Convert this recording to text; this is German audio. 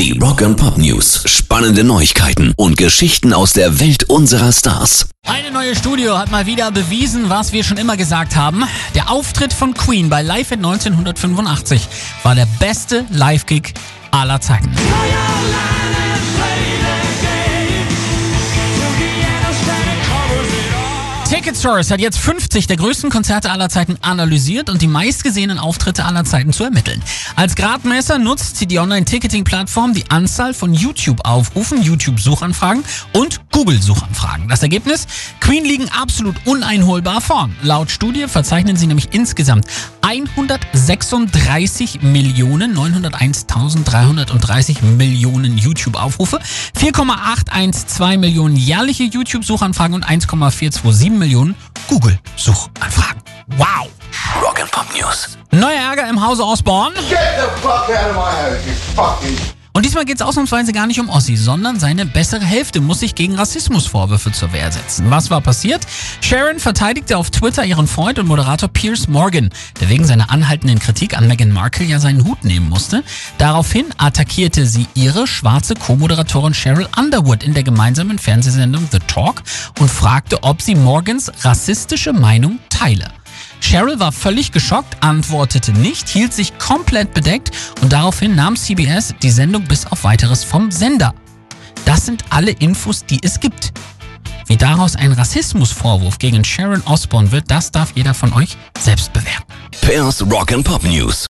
Die Rock and Pop News. Spannende Neuigkeiten und Geschichten aus der Welt unserer Stars. Eine neue Studio hat mal wieder bewiesen, was wir schon immer gesagt haben. Der Auftritt von Queen bei Live in 1985 war der beste Live-Gig aller Zeiten. Ticketsource hat jetzt 50 der größten Konzerte aller Zeiten analysiert und die meistgesehenen Auftritte aller Zeiten zu ermitteln. Als Gradmesser nutzt sie die Online-Ticketing-Plattform die Anzahl von YouTube-Aufrufen, YouTube-Suchanfragen und Google-Suchanfragen. Das Ergebnis? Queen liegen absolut uneinholbar vorn. Laut Studie verzeichnen sie nämlich insgesamt 136 Millionen 901.330 Millionen YouTube-Aufrufe, 4,812 Millionen jährliche YouTube-Suchanfragen und 1,427 Millionen Google-Suchanfragen. Wow! Rock and Pop News. Neuer Ärger im Hause Osborne. Get the fuck out of my house, you fucking. Diesmal geht es ausnahmsweise gar nicht um Ossi, sondern seine bessere Hälfte muss sich gegen Rassismusvorwürfe zur Wehr setzen. Was war passiert? Sharon verteidigte auf Twitter ihren Freund und Moderator Piers Morgan, der wegen seiner anhaltenden Kritik an Meghan Markle ja seinen Hut nehmen musste. Daraufhin attackierte sie ihre schwarze Co-Moderatorin Cheryl Underwood in der gemeinsamen Fernsehsendung The Talk und fragte, ob sie Morgans rassistische Meinung teile. Cheryl war völlig geschockt, antwortete nicht, hielt sich komplett bedeckt und daraufhin nahm CBS die Sendung bis auf weiteres vom Sender. Das sind alle Infos, die es gibt. Wie daraus ein Rassismusvorwurf gegen Sharon Osbourne wird, das darf jeder von euch selbst bewerten. Pairs Rock and Pop News.